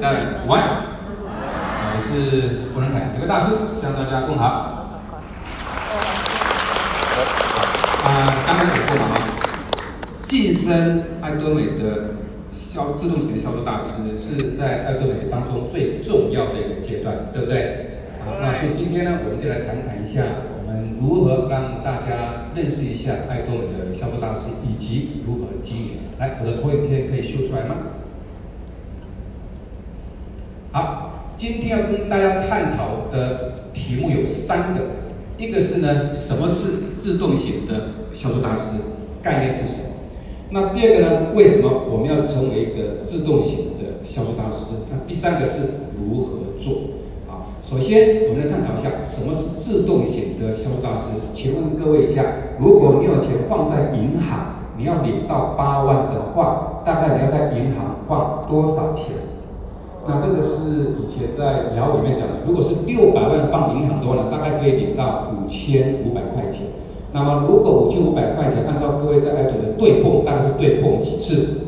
再午安，我是胡仁凯，有个大师向大家问好。啊，刚刚讲过了吗？晋升爱多美的消自动型的销售大师，是在爱多美当中最重要的一个阶段，对不对？好，那所以今天呢，我们就来谈谈一下，我们如何让大家认识一下爱多美的销售大师，以及如何经营。来，我的投影片可以秀出来吗？好，今天要跟大家探讨的题目有三个，一个是呢，什么是自动型的销售大师？概念是什么？那第二个呢，为什么我们要成为一个自动型的销售大师？那第三个是如何做？啊，首先我们来探讨一下什么是自动型的销售大师。请问各位一下，如果你有钱放在银行，你要领到八万的话，大概你要在银行放多少钱？那这个是以前在聊里面讲的，如果是六百万放银行的话呢，大概可以领到五千五百块钱。那么如果五千五百块钱，按照各位在爱多美的对碰，大概是对碰几次？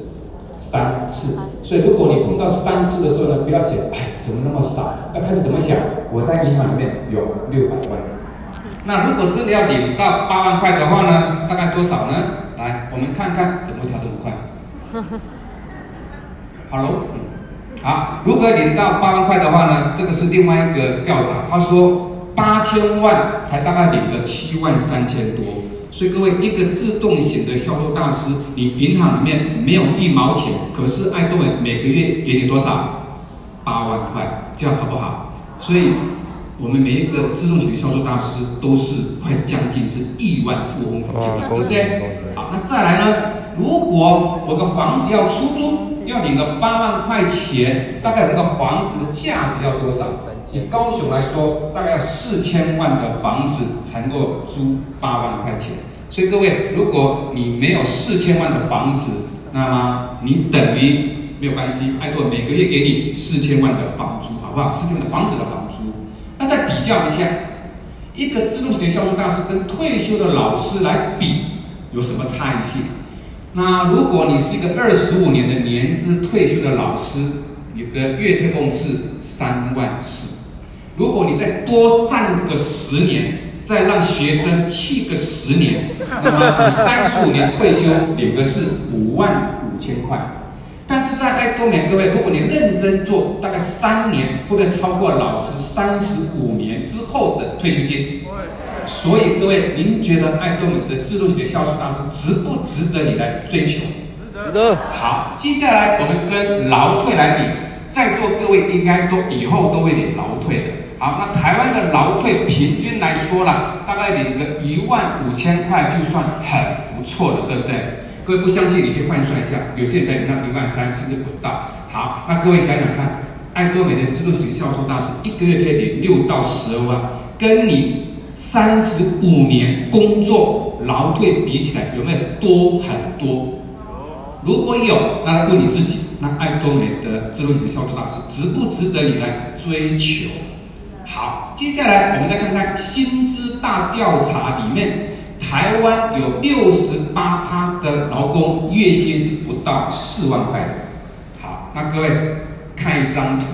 三次。所以如果你碰到三次的时候呢，不要想，哎，怎么那么少？要开始怎么想？我在银行里面有六百万。那如果真的要领到八万块的话呢，大概多少呢？来，我们看看怎么调这么快。哈喽。好，如果领到八万块的话呢，这个是另外一个调查，他说八千万才大概领了七万三千多，所以各位一个自动型的销售大师，你银行里面没有一毛钱，可是爱多美每个月给你多少？八万块，这样好不好？所以我们每一个自动型的销售大师都是快将近是亿万富翁的对不对？好，那再来呢？如果我的房子要出租。要领个八万块钱，大概那个房子的价值要多少？以高雄来说，大概要四千万的房子才能够租八万块钱。所以各位，如果你没有四千万的房子，那么你等于没有关系，爱多每个月给你四千万的房租，好不好？四千万的房子的房租。那再比较一下，一个自动型的销售大师跟退休的老师来比，有什么差异性？那如果你是一个二十五年的年资退休的老师，你的月退俸是三万四。如果你再多站个十年，再让学生去个十年，那么你三十五年退休领的是五万五千块。但是在爱多美，各位，如果你认真做，大概三年会不会超过老师三十五年之后的退休金？所以各位，您觉得爱多美的自动型的销售大师值不值得你来追求？值得。好，接下来我们跟劳退来比，在座各位应该都以后都会领劳退的。好，那台湾的劳退平均来说啦，大概领个一万五千块就算很不错了，对不对？各位不相信，你可以换算一下，有些人才领到一万三甚至不到。好，那各位想想看，爱多美的自动型的销售大师一个月可以领六到十二万，跟你。三十五年工作劳退比起来有没有多很多？如果有，那问你自己，那爱多美的自动型的销售大师值不值得你来追求？好，接下来我们再看看薪资大调查里面，台湾有六十八趴的劳工月薪是不到四万块的。好，那各位看一张图，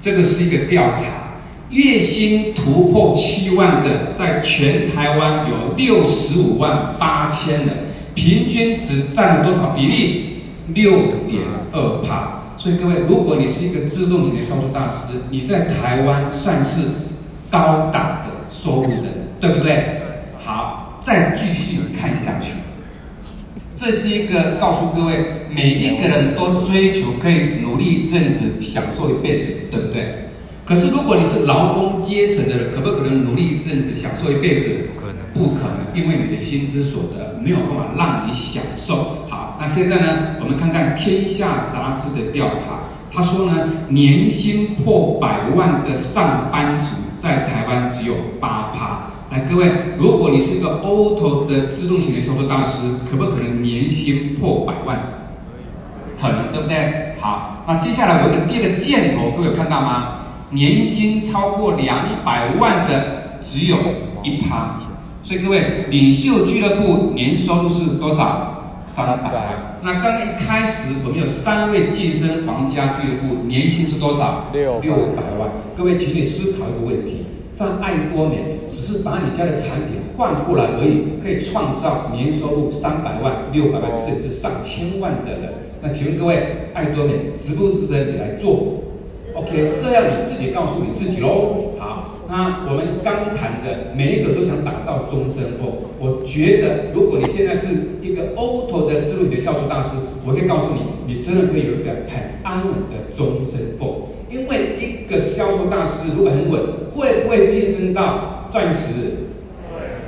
这个是一个调查。月薪突破七万的，在全台湾有六十五万八千人，平均只占了多少比例？六点二趴。所以各位，如果你是一个自动型的销售大师，你在台湾算是高档的收入的人，对不对？好，再继续看下去。这是一个告诉各位，每一个人都追求可以努力一阵子，享受一辈子，对不对？可是，如果你是劳工阶层的人，可不可能努力一阵子，享受一辈子？不可能，不可能，因为你的薪资所得没有办法让你享受。好，那现在呢，我们看看《天下》杂志的调查，他说呢，年薪破百万的上班族在台湾只有八趴。来，各位，如果你是一个 auto 的自动型的销售大师，可不可能年薪破百万？可能，对不对？好，那接下来我有个第二个箭头，各位有看到吗？年薪超过两百万的只有一趴，所以各位，领袖俱乐部年收入是多少？三百万。那刚刚一开始我们有三位晋升皇家俱乐部，年薪是多少？六六百万。各位，请你思考一个问题：像爱多美，只是把你家的产品换过来而已，可以创造年收入三百万、六百万，甚至上千万的人。那请问各位，爱多美值不值得你来做？OK，这要你自己告诉你自己喽。好。那我们刚谈的每一个都想打造终身俸，我觉得如果你现在是一个 auto 的自录的销售大师，我可以告诉你，你真的可以有一个很安稳的终身俸。因为一个销售大师如果很稳，会不会晋升到钻石？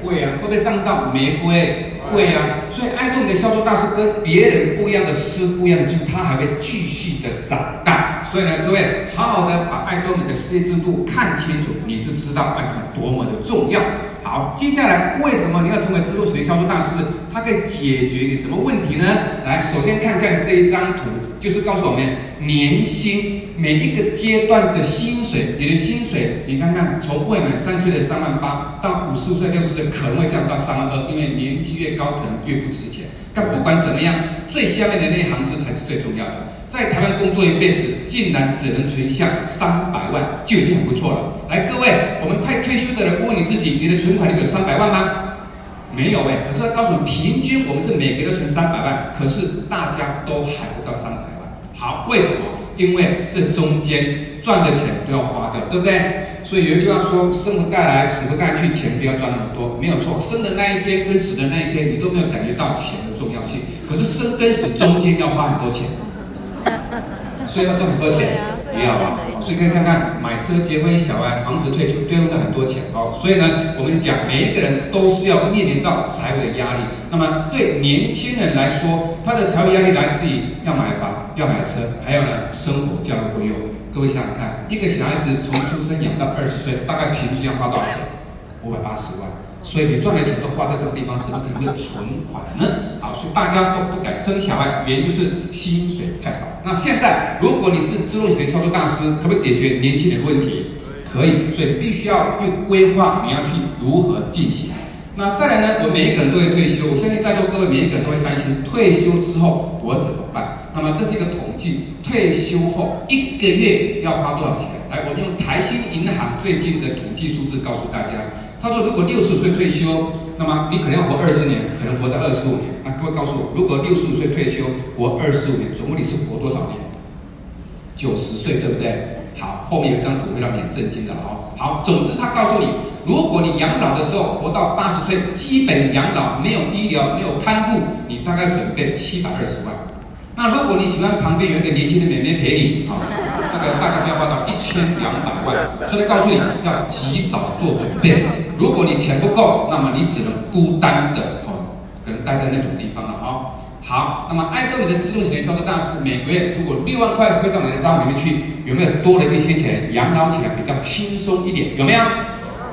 会啊，会不会上到玫瑰？会啊。所以爱多美的销售大师跟别人不一样的师，不一样的就是他还会继续的长大。所以呢，各位好好的把爱多美的事业制度看清楚，你就知道爱多美多么的重要。好，接下来为什么你要成为支付型的销售大师？它可以解决你什么问题呢？来，首先看看这一张图，就是告诉我们年薪每一个阶段的薪水。你的薪水，你看看，从未满三岁的三万八到五十岁、六十岁可能会降到三万二，因为年纪越高可能越不值钱。但不管怎么样，最下面的那一行字才是最重要的。在台湾工作一辈子，竟然只能存下三百万，就已经很不错了。来，各位，退休的人，问你自己，你的存款里有三百万吗？没有哎。可是他告诉你，平均我们是每个月都存三百万，可是大家都还不到三百万。好，为什么？因为这中间赚的钱都要花掉，对不对？所以有一句话说：“生不带来，死不带去，钱不要赚那么多。”没有错，生的那一天跟死的那一天，你都没有感觉到钱的重要性。可是生跟死中间要花很多钱。所以要赚很多钱，也要吧？所以可以看看买车、结婚、小孩、房子、退休，都用了很多钱哦。所以呢，我们讲每一个人都是要面临到财务的压力。那么对年轻人来说，他的财务压力来自于要买房、要买车，还有呢，生活教育费用。各位想想看，一个小孩子从出生养到二十岁，大概平均要花多少钱？五百八十万。所以你赚的钱都花在这个地方，怎么可能会存款呢？好，所以大家都不敢生小孩，原因就是薪水太少。那现在，如果你是自动型的销售大师，可不可以解决年轻人的问题？可以，所以必须要去规划你要去如何进行。那再来呢？我每一个人都会退休，我相信在座各位每一个人都会担心退休之后我怎么办？那么这是一个统计，退休后一个月要花多少钱？来，我们用台新银行最近的统计数字告诉大家。他说：“如果六十五岁退休，那么你可能要活二十年，可能活到二十五年。那各位告诉我，如果六十五岁退休，活二十五年，总共你是活多少年？九十岁，对不对？好，后面有一张图会让你震惊的哦。好，总之他告诉你，如果你养老的时候活到八十岁，基本养老没有医疗，没有看护，你大概准备七百二十万。那如果你喜欢旁边有一个年轻的妹妹陪你，好。”这个大概就要花到一千两百万，所以告诉你要及早做准备。如果你钱不够，那么你只能孤单的哦，可能待在那种地方了哦。好，那么爱豆你的自动型销售大师每个月如果六万块汇到你的账户里面去，有没有多了一些钱？养老起来比较轻松一点，有没有？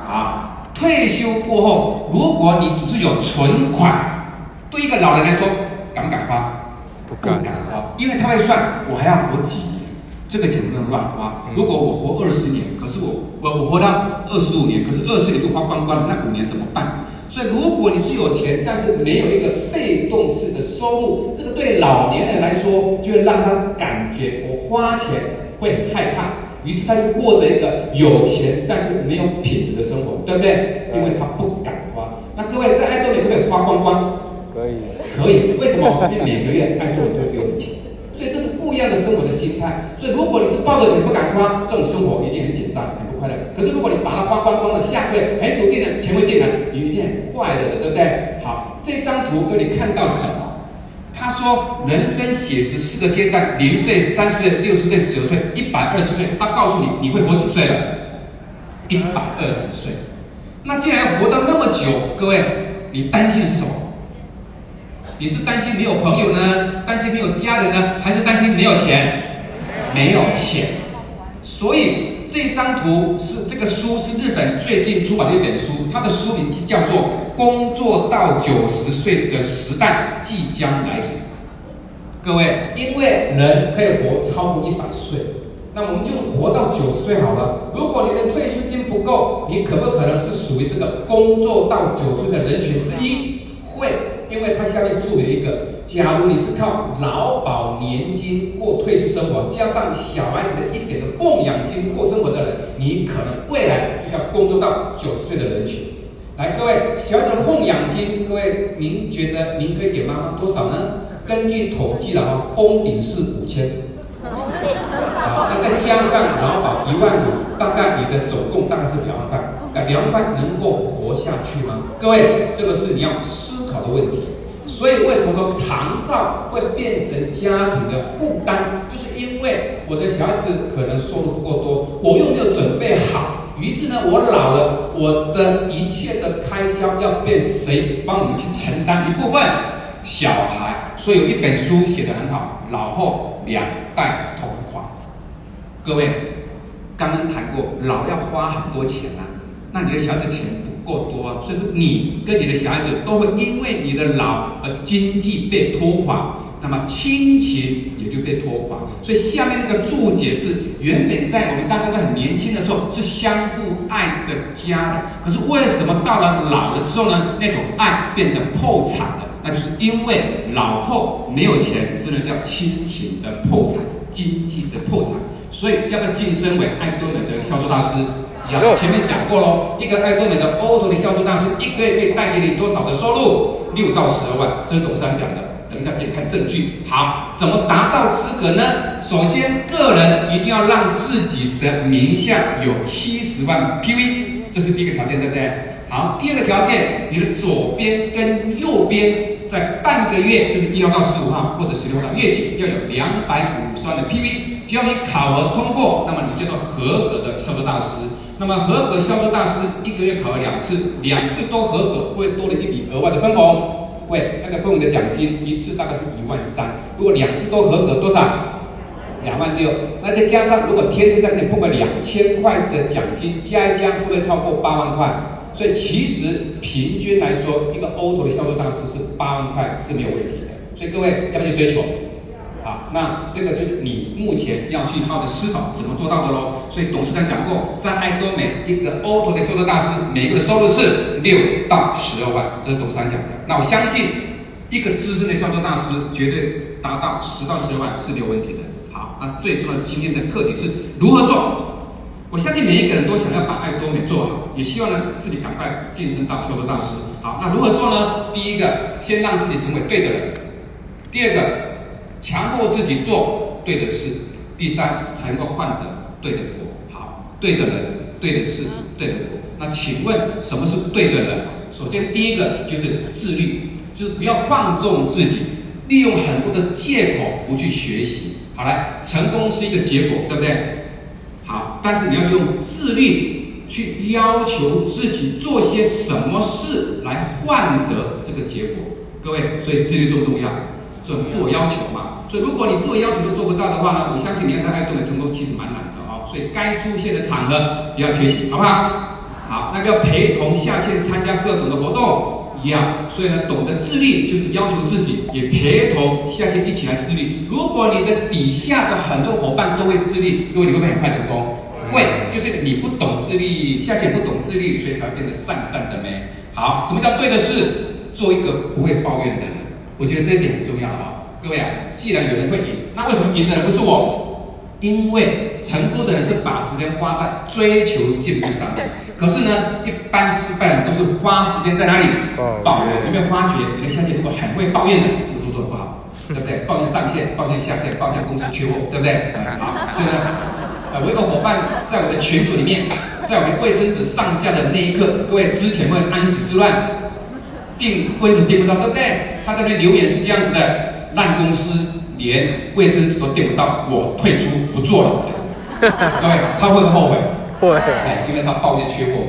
好，退休过后，如果你只是有存款，对一个老人来说，敢不敢花？不敢花，因为他会算，我还要活几年。这个钱不能乱花。如果我活二十年，可是我我我活到二十五年，可是二十年就花光光了，那五年怎么办？所以如果你是有钱，但是没有一个被动式的收入，这个对老年人来说，就会让他感觉我花钱会很害怕，于是他就过着一个有钱但是没有品质的生活，对不对？因为他不敢花。那各位在爱豆里可不可以花光光？可以，可以。为什么？因为每个月爱多美都会给我们钱。这样的生活的心态。所以如果你是抱着钱不敢花，这种生活一定很紧张、很不快乐。可是如果你把它花光光了，下个月很笃定的钱会进来，你一定很快乐的，对不对？好，这张图给你看到什么？他说人生写实四个阶段：零岁、三十岁、六十岁、九岁、一百二十岁。他告诉你你会活几岁了？一百二十岁。那既然活到那么久，各位，你担心什么？你是担心没有朋友呢？担心没有家人呢？还是担心没有钱？没有钱。所以这张图是这个书是日本最近出版的一本书，它的书名叫做《工作到九十岁的时代即将来临》。各位，因为人可以活超过一百岁，那我们就活到九十岁好了。如果你的退休金不够，你可不可能是属于这个工作到九十岁的人群之一？会。因为它下面注明一个，假如你是靠劳保年金过退休生活，加上小孩子的一点的奉养金过生活的人，你可能未来就要工作到九十岁的人群。来，各位，小孩子的奉养金，各位，您觉得您可以给妈妈多少呢？根据统计了哈，封顶是五千，好，那再加上劳保一万五，大概你的总共大概是两万块，那两万块能够活下去吗？各位，这个是你要思的问题。所以为什么说长照会变成家庭的负担？就是因为我的小孩子可能收入不够多，我又没有准备好。于是呢，我老了，我的一切的开销要被谁帮我们去承担一部分？小孩。所以有一本书写得很好，老后两代同款。各位，刚刚谈过，老要花很多钱啊，那你的小孩子钱够多，所以说你跟你的小孩子都会因为你的老而经济被拖垮。那么亲情也就被拖垮，所以下面那个注解是：原本在我们大家都很年轻的时候是相互爱的家，可是为什么到了老了之后呢？那种爱变得破产了，那就是因为老后没有钱，真的叫亲情的破产，经济的破产。所以要不要晋升为爱多美的销售大师？要前面讲过喽，一个爱多美的 Auto 的销售大师，一个月可以带给你多少的收入？六到十二万，这是董事长讲的。等一下可以看证据。好，怎么达到资格呢？首先，个人一定要让自己的名下有七十万 PV，这是第一个条件，对不对？好，第二个条件，你的左边跟右边在半个月，就是一号到十五号或者十六号月底要有两百五十万的 PV。只要你考核通过，那么你叫做合格的销售大师。那么合格销售大师一个月考核两次，两次都合格，会多了一笔额外的分红。会，那个分红的奖金一次大概是一万三，如果两次都合格，多少？两万六。那再加上如果天天在那里碰个两千块的奖金，加一加会不会超过八万块？所以其实平均来说，一个 Auto 的销售大师是八万块是没有问题的。所以各位要不要去追求？那这个就是你目前要去好的思考怎么做到的喽。所以董事长讲过，在爱多美一个 Auto 的销售大师，每个的收入是六到十二万，这是董事长讲的。那我相信，一个资深的销售大师绝对达到十到十二万是没有问题的。好，那最重要的今天的课题是如何做？我相信每一个人都想要把爱多美做好，也希望呢自己赶快晋升到销售大师。好，那如何做呢？第一个，先让自己成为对的人；第二个。强迫自己做对的事，第三才能够换得对的果。好，对的人，对的事，对的果。那请问什么是对的人？首先第一个就是自律，就是不要放纵自己，利用很多的借口不去学习。好来，成功是一个结果，对不对？好，但是你要用自律去要求自己做些什么事来换得这个结果。各位，所以自律重不重要？这种自我要求嘛，所以如果你自我要求都做不到的话呢，我相信你要在爱多美成功其实蛮难的哦。所以该出现的场合也要缺席，好不好？好，那个陪同下线参加各种的活动，一样。所以呢，懂得自律就是要求自己也陪同下线一起来自律。如果你的底下的很多伙伴都会自律，各位你会不会很快成功？会，就是你不懂自律，下线不懂自律，所以才变得散散的咩。好，什么叫对的事？做一个不会抱怨的人。我觉得这一点很重要啊，各位啊，既然有人会赢，那为什么赢的人不是我？因为成功的人是把时间花在追求进步上面，可是呢，一般失败人都是花时间在哪里？抱怨。有没有发觉你的下线如果很会抱怨的，工作做得不好，对不对？抱怨上线，抱怨下线，抱怨公司缺货，对不对？好，所以呢，呃，我一个伙伴在我的群组里面，在我的卫生纸上架的那一刻，各位之前会安史之乱。订位置订不到，对不对？他在那留言是这样子的：烂公司连卫生纸都订不到，我退出不做了。各位，他会后悔？会。哎，因为他抱怨缺货。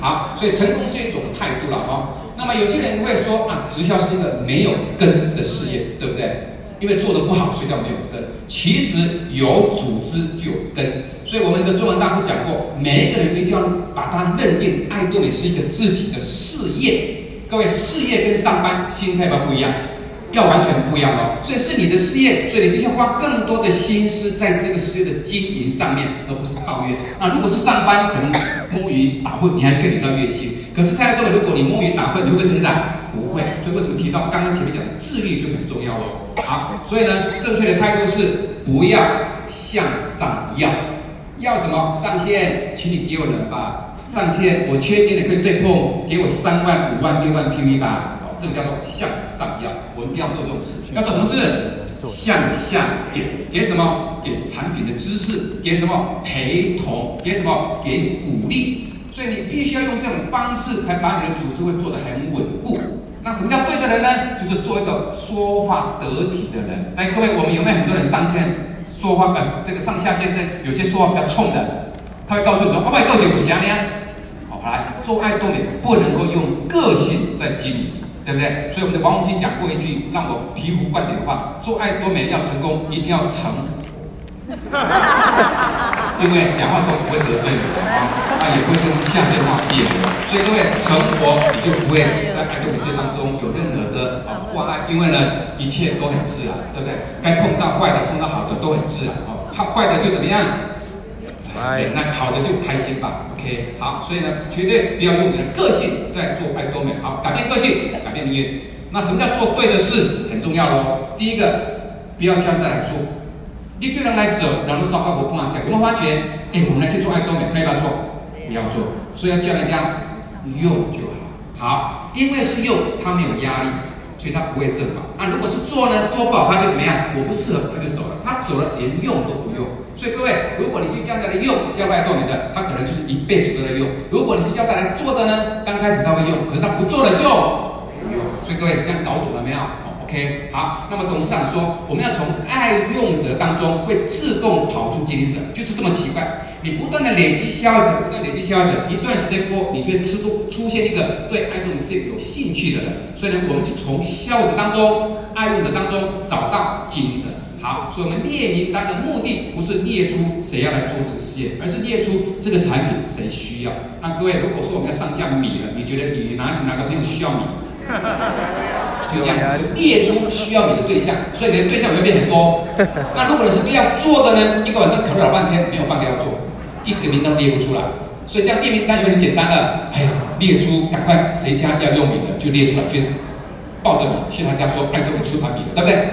好，所以成功是一种态度了啊、哦。那么有些人会说啊，直销是一个没有根的事业，对不对？因为做的不好，所以叫没有根。其实有组织就有根。所以我们的中文大师讲过，每一个人一定要把它认定，爱多美是一个自己的事业。各位，事业跟上班心态不不一样。要完全不一样哦。所以是你的事业，所以你必须花更多的心思在这个事业的经营上面，而不是抱怨。那如果是上班，可能摸鱼打混，你还是可以领到月薪。可是太多了，如果你摸鱼打混，你会不会成长？不会。所以为什么提到刚刚前面讲的自律就很重要哦？好，所以呢，正确的态度是不要向上要，要什么？上线，请你给我人吧。上线，我确定的可以对碰，给我三万、五万、六万 PV 吧。这个叫做向上要，我们不要做这种事情。要做什么事？向下给，给什么？给产品的知识，给什么？陪同，给什么？给鼓励。所以你必须要用这种方式，才把你的组织会做得很稳固。那什么叫对的人呢？就是做一个说话得体的人。来，各位，我们有没有很多人上线说话？呃，这个上下线这有些说话比较冲的，他会告诉你说：“我把个性不行呀。”好，来做爱多美，不能够用个性在经营。对不对？所以我们的王洪基讲过一句让我醍醐灌顶的话：做爱多美要成功，一定要成。因为讲话都不会得罪人啊，啊也不会跟下线话别扭。所以各位成佛，你就不会在爱多美事业当中有任何的啊挂碍。因为呢，一切都很自然，对不对？该碰到坏的，碰到好的都很自然哦。怕坏的就怎么样？对，那好的就开心吧，OK，好，所以呢，绝对不要用你的个性在做爱多美，好，改变个性，改变命运。那什么叫做对的事？很重要喽。第一个，不要这样再来做，一堆人来走，然后找到我碰上这样，有没有发觉？哎，我们来去做爱多美，可以不要做？不要做，所以要教人家用就好，好，因为是用，他没有压力，所以他不会正法。那，如果是做呢，做不好他就怎么样？我不适合，他就走了，他走了连用都不用。所以各位，如果你是这样子来用教爱多美的，他可能就是一辈子都在用；如果你是叫他来做的呢，刚开始他会用，可是他不做了就不用。所以各位这样搞懂了没有？OK，好。那么董事长说，我们要从爱用者当中会自动跑出经营者，就是这么奇怪。你不断的累积消费者，不断累积消费者，一段时间过，你就会吃出出现一个对爱多美事业有兴趣的人。所以呢，我们就从消费者当中、爱用者当中找到经营者。好，所以我们列名单的目的不是列出谁要来做这个事业，而是列出这个产品谁需要。那各位，如果说我们要上架米了，你觉得你哪哪个朋友需要米？就这样，就列出需要你的对象，所以你的对象会变很多。那如果你是不要做的呢？一个晚上考虑老半天，没有半个要做，一个名单列不出来。所以这样列名单就很简单的。哎呀，列出赶快谁家要用你的就列出来，就抱着你去他家说，爱多美出产品了，对不对？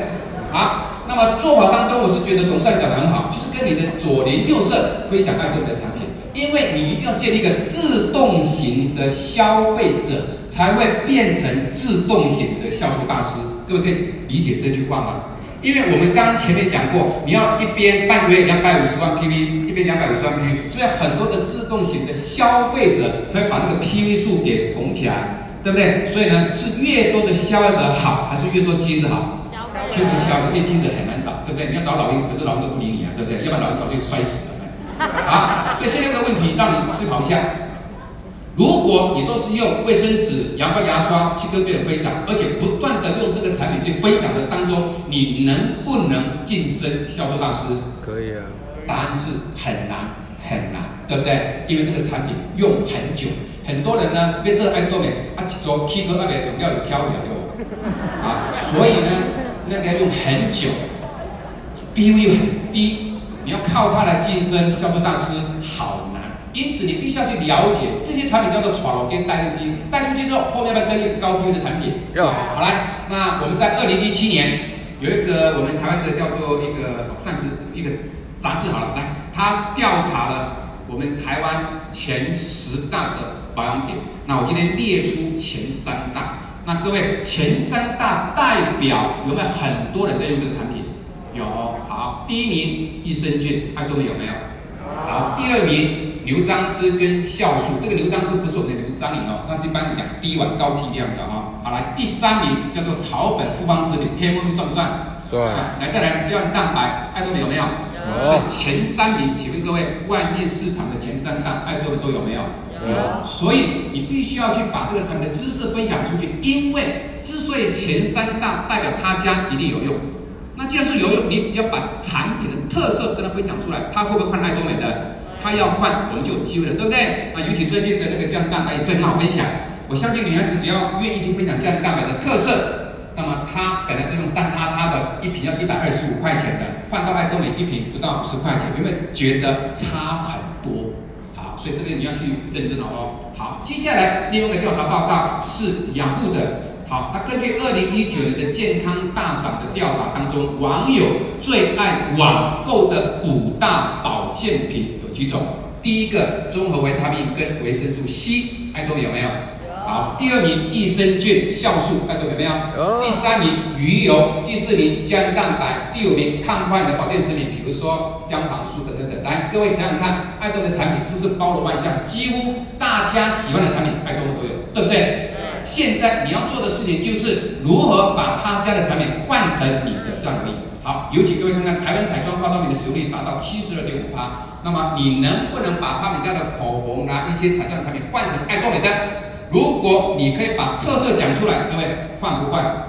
好。那么做法当中，我是觉得董事长讲的很好，就是跟你的左邻右舍分享爱多美的产品，因为你一定要建立一个自动型的消费者，才会变成自动型的销售大师。各位可以理解这句话吗？因为我们刚刚前面讲过，你要一边半个月两百五十万 PV，一边两百五十万 PV，所以很多的自动型的消费者才会把那个 PV 数给拱起来，对不对？所以呢，是越多的消费者好，还是越多经营者好？其实小年轻者很难找，对不对？你要找老鹰，可是老鹰都不理你啊，对不对？要不然老鹰早就摔死了。好，所以现在这个问题让你思考一下：如果你都是用卫生纸、牙膏、牙刷去跟别人分享，而且不断的用这个产品去分享的当中，你能不能晋升销售大师？可以啊。答案是很难很难，对不对？因为这个产品用很久，很多人呢，被这爱多美啊，做 K 歌那边有要有挑染的。啊，所以呢，那个要用很久，B V 很低，你要靠它来晋升销售大师，好难。因此，你必须要去了解这些产品叫做传统跟带入机，带出去之后，后面要不要跟一个高 BU 的产品？要。好来，那我们在二零一七年有一个我们台湾的叫做一个算是一个杂志好了，来，他调查了我们台湾前十大的保养品，那我今天列出前三大。那各位前三大代表有没有很多人在用这个产品？有，好，第一名益生菌，爱多美有没有？好，第二名牛樟芝跟酵素，这个牛樟芝不是我们的牛樟林哦，那是一般讲低碗高剂量的哈。好，来第三名叫做草本复方食品，黑蜂蜜算不算？算。来再来胶原蛋白，爱多美有没有？有。所以前三名，请问各位，外面市场的前三大爱多美都有没有？有，所以你必须要去把这个产品的知识分享出去，因为之所以前三大代表他家一定有用，那既然是游泳，你只要把产品的特色跟他分享出来，他会不会换爱多美的？他要换，我们就有机会了，对不对？啊，尤其最近的那个胶原蛋白也是很好分享，我相信女孩子只要愿意去分享胶原蛋白的特色，那么他本来是用三叉叉的一瓶要一百二十五块钱的，换到爱多美一瓶不到五十块钱，有没有觉得差很多？好，所以这个你要去认真了哦。好，接下来另外一个调查报告是雅虎的。好，那根据二零一九年的健康大赏的调查当中，网友最爱网购的五大保健品有几种？第一个，综合维他命跟维生素 C，爱多美有没有？好，第二名益生菌酵素，爱多美有没有？第三名鱼油，第四名胶蛋白，第五名抗坏的保健食品，比如说姜黄素等等等。来，各位想想看，爱多美的产品是不是包罗万象？几乎大家喜欢的产品，爱多美都有，对不对？现在你要做的事情就是如何把他家的产品换成你的这样而已。好，有请各位看看台湾彩妆化妆品的使用率达到七十二点五趴。那么你能不能把他们家的口红啊一些彩妆产品换成爱多美的？如果你可以把特色讲出来，各位换不换？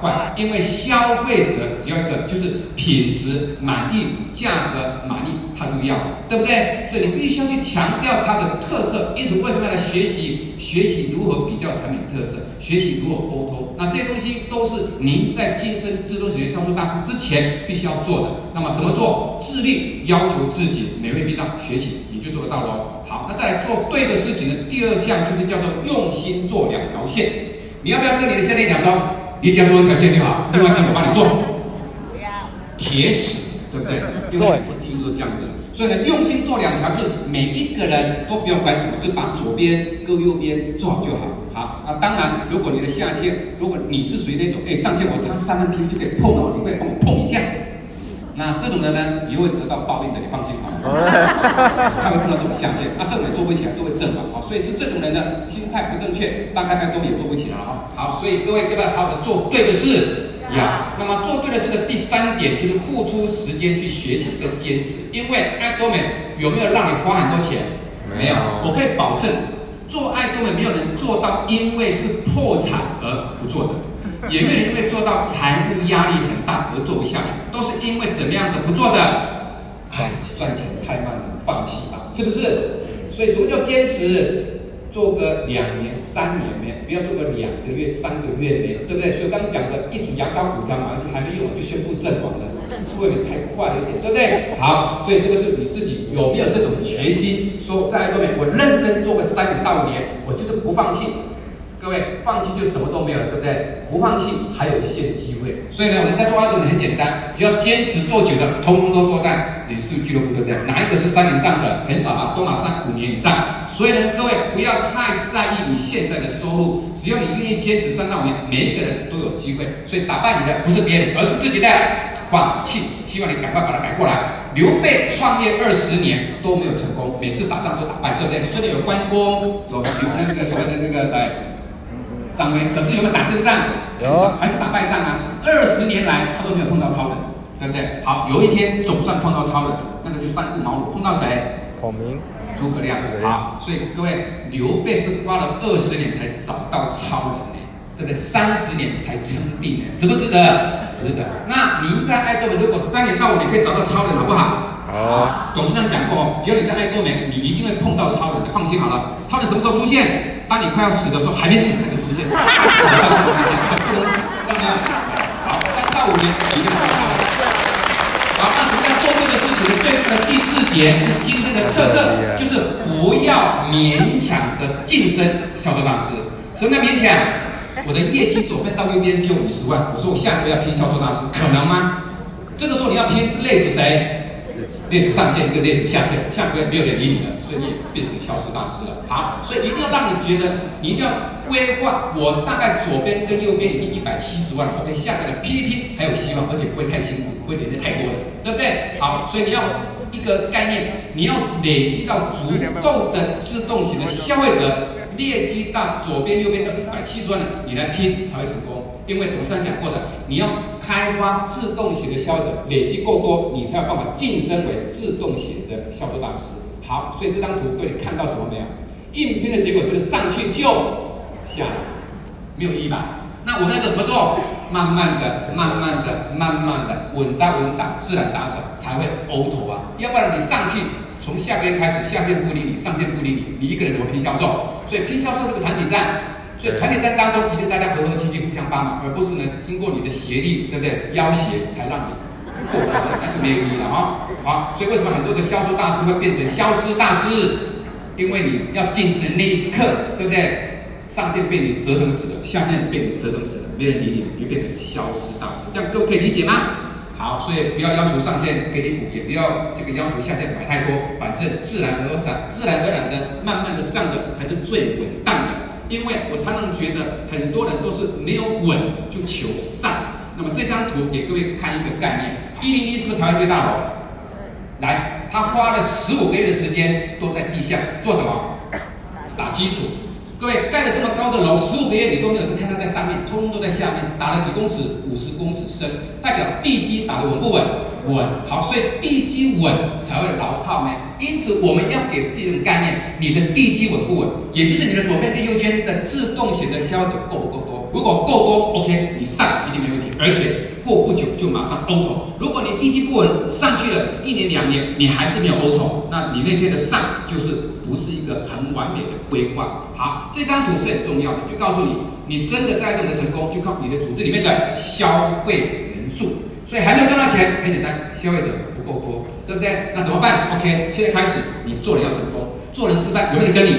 换，因为消费者只要一个就是品质满意、价格满意，他就要，对不对？所以你必须要去强调它的特色。因此，为什么要来学习？学习如何比较产品特色，学习如何沟通。那这些东西都是您在晋升自动显学销售大师之前必须要做的。那么怎么做？自律，要求自己，每位必到学习，你就做得到喽。好，那再来做对的事情呢？第二项就是叫做用心做两条线。你要不要跟你的下线讲说？你只要做一条线就好，另外一边我帮你做。不要，铁死，对不对？因为我几乎都这样子。所以呢，用心做两条，就每一个人都不要管什么，就把左边跟右边做好就好。好，那当然，如果你的下线，如果你是属于那种，哎，上线我差三分钟就可以碰到，你会帮我碰一下。那这种人呢，也会得到报应的，你放心好了。他会碰到这种下线，那这种人做不起来都会正嘛，好，所以是这种人的心态不正确，大概他都也做不起来了哈。好，所以各位要不要好好的做对的事？呀，那么做对的事的第三点就是付出时间去学习跟坚持，因为爱多美有没有让你花很多钱？没有，我可以保证，做爱多美没有人做到因为是破产而不做的。也没有人因为做到财务压力很大而做不下去，都是因为怎么样的不做的？唉，赚钱太慢了，放弃吧，是不是？所以什么叫坚持？做个两年、三年没，不要做个两个月、三个月没，对不对？所以刚刚讲的一组牙膏股票嘛，而且还没有就宣布阵亡了，会不会太快了一点，对不对？好，所以这个是你自己有没有这种决心？说在后面我认真做个三年到五年，我就是不放弃。各位，放弃就什么都没有了，对不对？不放弃还有一线机会。所以呢，我们在做爱多美很简单，只要坚持做久的，通通都做在脸书俱乐部，对不对？哪一个是三年上的？很少啊，都拿三五年以上。所以呢，各位不要太在意你现在的收入，只要你愿意坚持三到五年，每一个人都有机会。所以打败你的不是别人，而是自己的放弃。希望你赶快把它改过来。刘备创业二十年都没有成功，每次打仗都打败，对不对？虽然有关公，有有那个所谓的那个谁。张飞，可是有没有打胜仗？有，还是打败仗啊？二十年来他都没有碰到超人，对不对？好，有一天总算碰到超人，那个就三顾茅庐，碰到谁？孔明、诸葛亮。好，所以各位，刘备是花了二十年才找到超人呢，对不对？三十年才称帝呢，值不值得？值得。那您在爱多美，如果三年到五年可以找到超人，好不好？好。董事长讲过，只要你在爱多美，你一定会碰到超人的，放心好了。超人什么时候出现？当你快要死的时候，还没死他就出现，死了他就出现，不能死，知道没有？好，三到五年一定会到。好，那什么叫做这个事情的？最后的第四点是今天的特色，就是不要勉强的晋升销售大师。什么叫勉强？我的业绩左边到右边只有五十万，我说我下个月要拼销售大师，可能吗？这个时候你要拼是累死谁？类似上线跟类似下线，下个没有人理你了，所以你也变成消失大师了。好，所以一定要让你觉得，你一定要规划。我大概左边跟右边已经一百七十万，OK，下个月拼一拼还有希望，而且不会太辛苦，不会累得太多了，对不对？好，所以你要一个概念，你要累积到足够的自动型的消费者，业绩到左边右边都一百七十万，你来拼才会成功。因为我上讲过的，你要开发自动型的消费者，累积够多，你才有办法晋升为自动型的销售大师。好，所以这张图各位看到什么没有？硬拼的结果就是上去就下来，没有意义吧？那我们要怎么做？慢慢的、慢慢的、慢慢的，稳扎稳打，自然达成，才会欧头啊！要不然你上去，从下边开始，下线不理你，上线不理你，你一个人怎么拼销售？所以拼销售这个团体战。所以团体战当中一定大家和和气气互相帮忙，而不是呢经过你的协力，对不对？要挟才让你过关的，那就没有意义了哈。好，所以为什么很多的销售大师会变成消失大师？因为你要进去的那一刻，对不对？上线被你折腾死了，下线被你折腾死了，没人理你，你就变成消失大师。这样各位可以理解吗？好，所以不要要求上线给你补，也不要这个要求下线买太多，反正自然而然、自然而然的、慢慢的上的才是最稳当的。因为我常常觉得很多人都是没有稳就求上。那么这张图给各位看一个概念：一零一是不是台湾最大楼？来，他花了十五个月的时间都在地下做什么？打基础。各位盖了这么高的楼，十五个月你都没有去看它在上面，通通都在下面，打了几公尺，五十公尺深，代表地基打得稳不稳？稳。好，所以地基稳才会牢靠呢。因此我们要给自己一种概念：你的地基稳不稳？也就是你的左边跟右边的自动型的消耗者够不够多？如果够多，OK，你上一定没问题，而且过不久就马上 auto。如果你地基不稳，上去了一年两年，你还是没有 auto，那你那天的上就是。不是一个很完美的规划。好，这张图是很重要的，就告诉你，你真的在爱多美成功，就靠你的组织里面的消费人数。所以还没有赚到钱，很简单，消费者不够多，对不对？那怎么办？OK，现在开始，你做人要成功，做人失败有没有人跟你？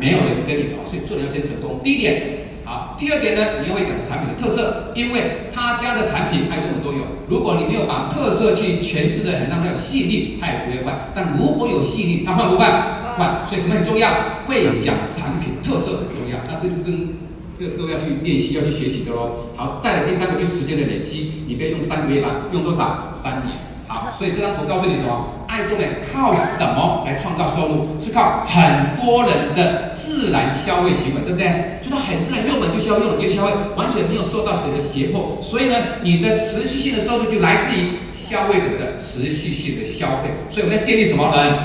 没有人跟你，所以做人要先成功。第一点。第二点呢，你要会讲产品的特色，因为他家的产品爱多美都有。如果你没有把特色去诠释的很让他有吸引力，他也不会换。但如果有吸引力，他换不换？换。所以什么很重要？会讲产品特色很重要。那这就跟各各位要去练习、要去学习的喽。好，再来第三个就时间的累积，你可以用三个月吧，用多少？三年。好，所以这张图告诉你什么？爱多美靠什么来创造收入？是靠很多人的自然消费行为，对不对？就是很自然用了就消费，用了就消费，完全没有受到谁的胁迫。所以呢，你的持续性的收入就来自于消费者的持续性的消费。所以我们要建立什么人？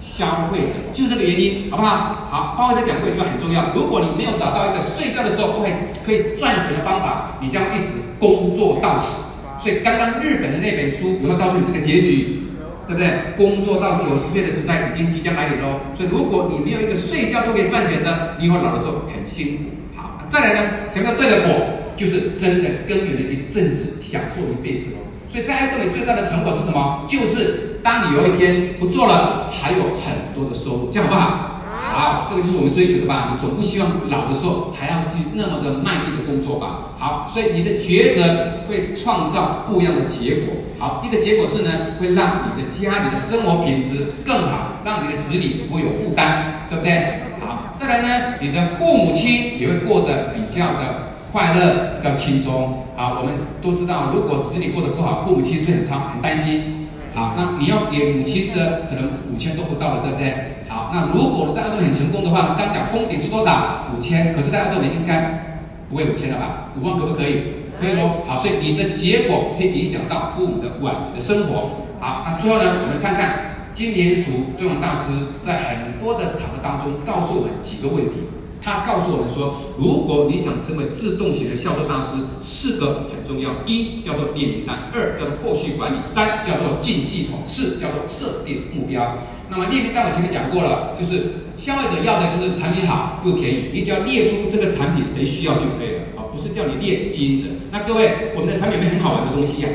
消费者，就是这个原因，好不好？好，包括在讲过一句话很重要：如果你没有找到一个睡觉的时候不会可以赚钱的方法，你将一直工作到死。所以刚刚日本的那本书有没有告诉你这个结局？对不对？工作到九十岁的时代已经即将来临喽。所以如果你没有一个睡觉都可以赚钱的，你以后老的时候很辛苦。好，再来呢，什么叫对的果？就是真的耕耘了一阵子，享受一辈子喽。所以在爱多美最大的成果是什么？就是当你有一天不做了，还有很多的收入，这样好不好？好，这个就是我们追求的吧？你总不希望老的时候还要去那么的卖力的工作吧？好，所以你的抉择会创造不一样的结果。好，一个结果是呢，会让你的家里的生活品质更好，让你的子女不会有负担，对不对？好，再来呢，你的父母亲也会过得比较的快乐，比较轻松。好，我们都知道，如果子女过得不好，父母亲是很操很担心。好，那你要给母亲的可能五千都不到了，对不对？好，那如果在澳洲很成功的话，刚讲封顶是多少？五千，可是在爱多美应该不会五千了吧？五万可不可以？可以喽。好，所以你的结果会影响到父母的晚年的生活。好，那最后呢，我们看看今年属中文大师在很多的场合当中告诉我们几个问题。他告诉我们说，如果你想成为自动型的销售大师，四个很重要：一叫做列名单，二叫做后续管理，三叫做进系统，四叫做设定目标。那么列名单我前面讲过了，就是消费者要的就是产品好又便宜，你只要列出这个产品谁需要就可以了，啊，不是叫你列经营者。那各位，我们的产品有没有很好玩的东西呀？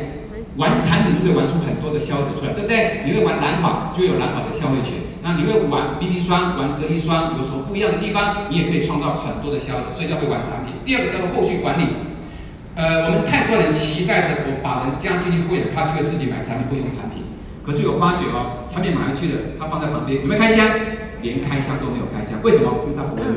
玩产品就可以玩出很多的消费者出来，对不对？你会玩蓝发，就有蓝发的消费群。那你会玩 BB 霜，玩隔离霜，有什么不一样的地方？你也可以创造很多的销售，所以要会玩产品。第二个叫做后续管理，呃，我们太多人期待着我把人加进去会了，他就会自己买产品，会用产品。可是有发觉哦，产品买上去了，他放在旁边，有没有开箱？连开箱都没有开箱，为什么？因为他不会用，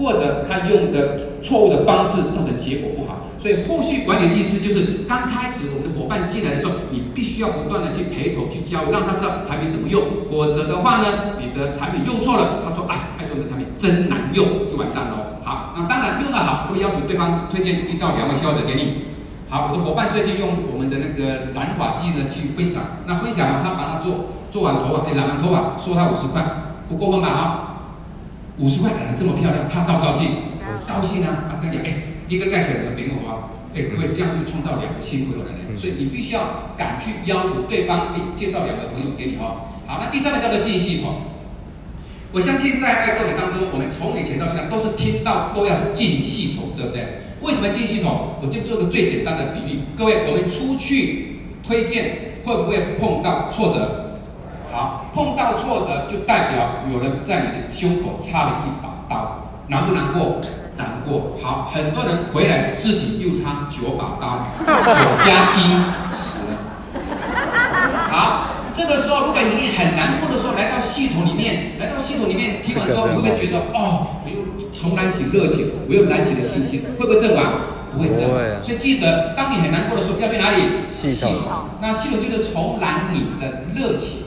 或者他用的错误的方式，造成结果不好。所以后续管理的意思就是，刚开始我们的伙伴进来的时候，你必须要不断的去陪同、去教育，让他知道产品怎么用。否则的话呢，你的产品用错了，他说哎，爱多的产品真难用，就完蛋喽。好，那当然用得好，会要求对方推荐一到两位消费者给你。好，我的伙伴最近用我们的那个染发剂呢去分享，那分享完他把它做做完头发，哎，染完头发收他五十块，不过分吧？啊，五十块染得这么漂亮，他高不高兴？高兴啊！他跟你讲哎。一个盖起来的饼我啊，哎，不会这样去创造两个新朋友的人，所以你必须要敢去要求对方，哎，介绍两个朋友给你哦。好，那第三个叫做进系统，我相信在爱过的当中，我们从以前到现在都是听到都要进系统，对不对？为什么进系统？我就做个最简单的比喻，各位，我们出去推荐会不会碰到挫折？好，碰到挫折就代表有人在你的胸口插了一把刀，难不难过？难过。好，很多人回来自己又插九把刀，九加一十。好。这个时候，如果你很难过的时候，来到系统里面，来到系统里面听完之后，你会不会觉得哦，我又重燃起热情，我又燃起了信心？会不会阵亡？不会阵亡。所以记得，当你很难过的时候，要去哪里？系统。那系统就是重燃你的热情。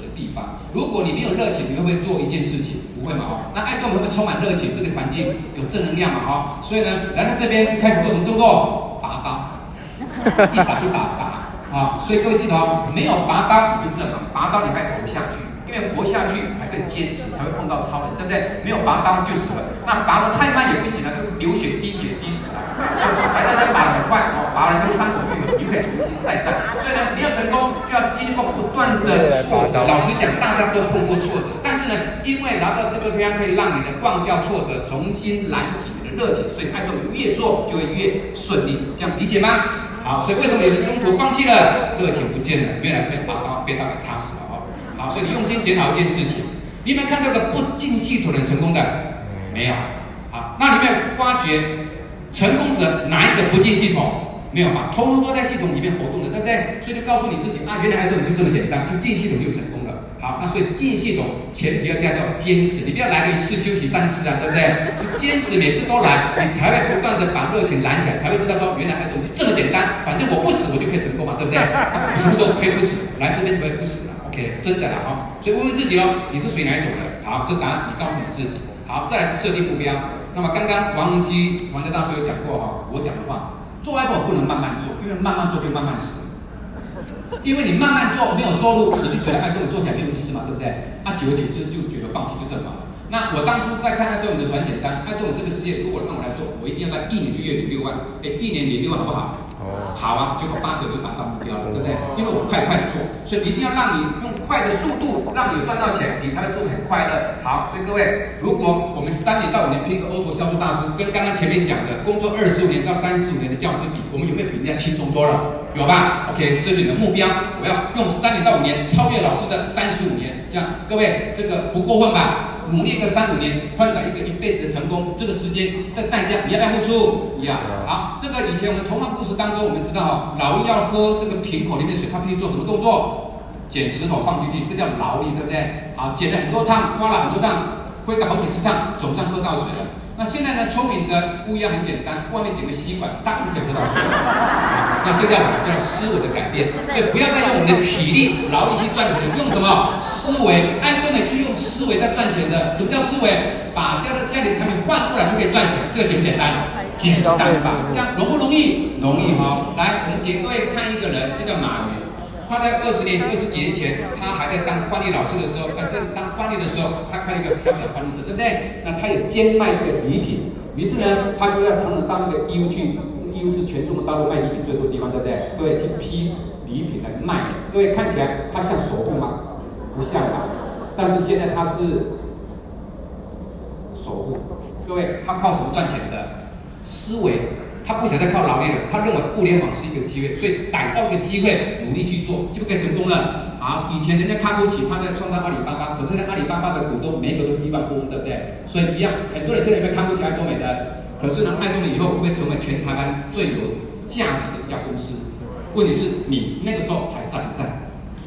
如果你没有热情，你会不会做一件事情？不会嘛？哦，那爱多美会不会充满热情？这个环境有正能量嘛？哦，所以呢，来到这边就开始做什么动作？拔刀，一把一把拔。啊，所以各位记得哦，没有拔刀你就阵亡，拔刀你还活下去，因为活下去才更坚持，才会碰到超人，对不对？没有拔刀就死了，那拔的太慢也不行了，就流血滴血滴死了。就来到那拔的很快，哦，拔了就伤口愈合，你就可以重新再战。所以呢，你要成功就要经过不断的挫折。老实讲，大家都碰过挫折，但是呢，因为来到这个地方可以让你的忘掉挫折，重新燃起你的热情，所以爱多美越做就会越顺利，这样理解吗？好，所以为什么有人中途放弃了？热情不见了，原来这边把刀被刀给插死了哦。好，所以你用心检讨一件事情，你有没有看到个不进系统的成功的？没有。好，那你有没有发觉成功者哪一个不进系统？没有吧？通通都在系统里面活动的，对不对？所以就告诉你自己啊，原来爱多美就这么简单，就进系统就成功了。好，那所以进系统前提要加叫坚持，你不要来了一次休息三次啊，对不对？就坚持每次都来，你才会不断的把热情燃起来，才会知道说原来爱多美就这么简单，反正我不死我就可以成功嘛，对不对？什么时候可以不死？来这边就会不死了，OK，真的啦哈。所以问问自己哦，你是属于哪一种的？好，这答案你告诉你自己。好，再来是设定目标。那么刚刚王文基王家大师有讲过哈，我讲的话，做爱多美不能慢慢做，因为慢慢做就慢慢死。因为你慢慢做没有收入，你就觉得爱跟我做起来没有意思嘛，对不对？啊，久而久之就觉得放弃就阵亡了。那我当初在看爱多美的时候很简单，爱多美这个事业如果让我来做，我一定要在一年就月领六万，哎，一年领六万好不好？哦，好啊，结果八个就达到目标了，对不对？因为我快快做，所以一定要让你用快的速度，让你有赚到钱，你才会做很快乐。好，所以各位，如果我们三年到五年拼个欧拓销售大师，跟刚刚前面讲的工作二十五年到三十五年的教师比，我们有没有比人家轻松多了？有吧？OK，这是你的目标，我要用三年到五年超越老师的三十五年，这样各位这个不过分吧？努力个三五年，换来一个一辈子的成功，这个时间的代价，你要不要付出？你要。好，这个以前我们童话故事当中，我们知道哈，老鹰要喝这个瓶口里面水，它必须做什么动作？捡石头放进去，这叫劳力，对不对？好，捡了很多趟，花了很多趟，挥个好几十趟，总算喝到水了。那现在呢？聪明的不一样，很简单，外面捡个吸管，当就可以喝到水。那这叫什么？叫思维的改变。所以不要再用我们的体力、劳力去赚钱，用什么思维？爱多美就用思维在赚钱的。什么叫思维？把家的家里的产品换过来就可以赚钱，这个简不简单？简单吧？这样容不容易？容易哈。来，我们给各位看一个人，这叫马云。他在二十年、二十几年前，他还在当翻译老师的时候，在当翻译的时候，他开了一个小小翻译社，对不对？那他也兼卖这个礼品，于是呢，他就要常常到那个义乌去，义乌是全中国大陆卖礼品最多的地方，对不对？各位去批礼品来卖，各位看起来他像首富吗？不像吧？但是现在他是首富，各位他靠什么赚钱的？思维。他不想再靠劳力了，他认为互联网是一个机会，所以逮到一个机会，努力去做，就可以成功了。好，以前人家看不起他，在创造阿里巴巴，可是呢，阿里巴巴的股东每一个都是亿万富翁，对不对？所以一样，很多人现在会看不起爱多美的，可是呢，爱多美以后会不会成为全台湾最有价值的一家公司？问题是你那个时候还在不在？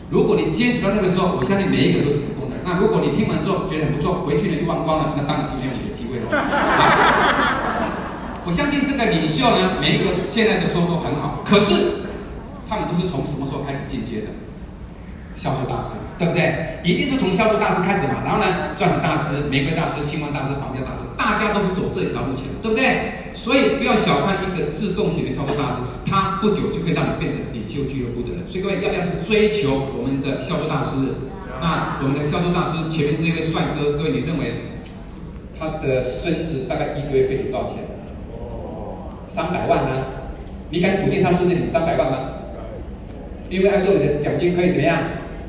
如果你坚持到那个时候，我相信每一个都是成功的。那如果你听完之后觉得很不错，回去呢又忘光了，那当然今天有你的机会了。我相信这个领袖呢，每一个现在的收入很好，可是他们都是从什么时候开始进阶的？销售大师，对不对？一定是从销售大师开始嘛。然后呢，钻石大师、玫瑰大师、星光大师、房价大师，大家都是走这条路线，对不对？所以不要小看一个自动型的销售大师，他不久就可以让你变成领袖俱乐部的人。所以各位要不要去追求我们的销售大师？那我们的销售大师前面这位帅哥，各位你认为他的孙子大概一个月可以领多少钱？三百万呢、啊？你敢笃定他是不是领三百万吗？因为按照你的奖金可以怎么样？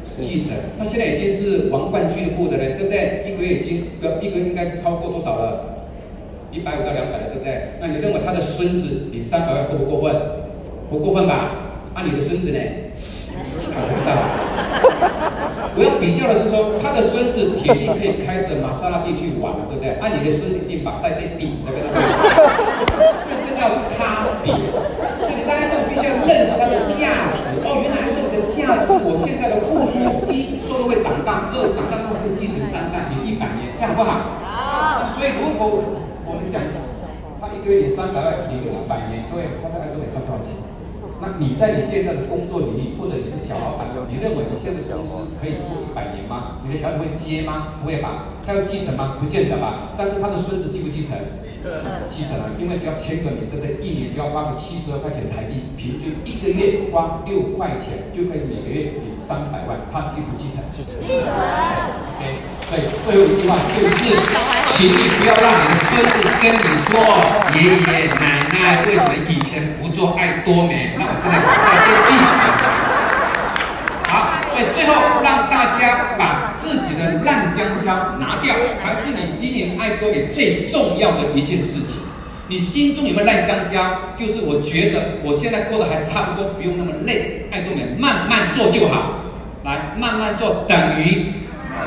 继承。他现在已经是王冠俱乐部的人，对不对？一个月月已经个一个月应该是超过多少了？一百五到两百了，对不对？那你认为他的孙子领三百万过不过分？不过分吧？啊，你的孙子呢？我不知道。我要比较的是说，他的孙子铁定可以开着玛莎拉蒂去玩，对不对？啊，你的孙子一定把赛店顶着跟他走。所以这叫差别。所以你大家都必须要认识它的价值。哦，原来这个价值，我现在的付出，一收入会长大，二长大之后会继承三代，你一百年，这样好不好？好。所以如果我们想想，他一个月领三百万，领一百年，各位，他在爱多美赚多少钱？那你在你现在的工作领域，或者你是小老板，你认为你现在的公司可以做一百年吗？你的小孩会接吗？不会吧？他要继承吗？不见得吧？但是他的孙子继不继承？继承了，因为只要签个名，对不对？一年只要花个七十二块钱台币，平均一个月花六块钱，就可以每个月领三百万，他继不继承？继承。OK，所以最后一句话就是。请你不要让你的孙子跟你说，爷爷奶奶为什么以前不做爱多美？那我现在在垫地。好，所以最后让大家把自己的烂香蕉拿掉，才是你经营爱多美最重要的一件事情。你心中有没有烂香蕉？就是我觉得我现在过得还差不多，不用那么累，爱多美慢慢做就好。来，慢慢做等于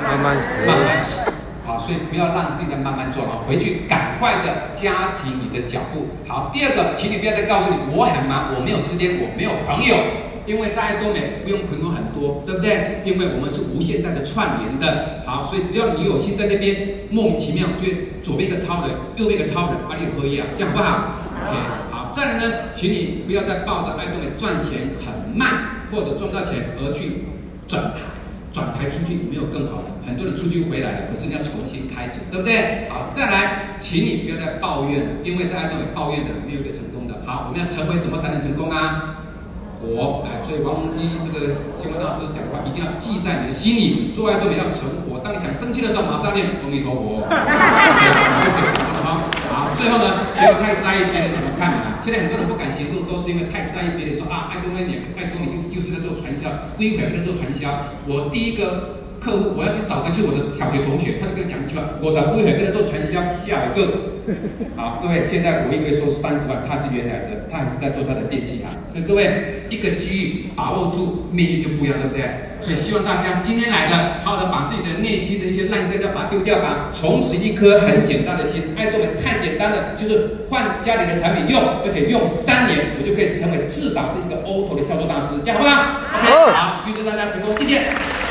慢慢死，慢慢死。好，所以不要让自己再慢慢做了，回去赶快的加紧你的脚步。好，第二个，请你不要再告诉你我很忙，我没有时间，我没有朋友，因为在爱多美不用朋友很多，对不对？因为我们是无限代的串联的。好，所以只要你有心在那边，莫名其妙就左边一个超人，右边一个超人，把你合一啊，这样不好？OK，好，再来呢，请你不要再抱着爱多美赚钱很慢或者赚到钱而去转台。转台出去没有更好的，很多人出去回来了，可是你要重新开始，对不对？好，再来，请你不要再抱怨，因为在爱多美抱怨的人没有一个成功的。好，我们要成为什么才能成功啊？火，哎，所以王洪基这个星光大师讲的话一定要记在你的心里，做爱多美要成活。当你想生气的时候，马上念阿弥陀佛，你就可以成功了哈。好，最后呢，不要太在意别人怎么看你了。现在很多人不敢行动，都是因为太在意别人说啊，爱多美，你爱多美又又是在做传销，归回在做传销。我第一个客户，我要去找的就是我的小学同学，他就跟我讲一句话，我找归回跟他做传销，下一个。好，各位，现在我一个月收三十万，他是原来的，他还是在做他的电器行。所以各位，一个机遇把握住，命运就不一样，对不对？所以希望大家今天来的，好好的把自己的内心的一些烂香蕉把它丢掉吧，重拾一颗很简单的心。爱多美太简单了，就是换家里的产品用，而且用三年，我就可以成为至少是一个 auto 的销售大师，这样好不好？OK，好，预祝大家成功，谢谢。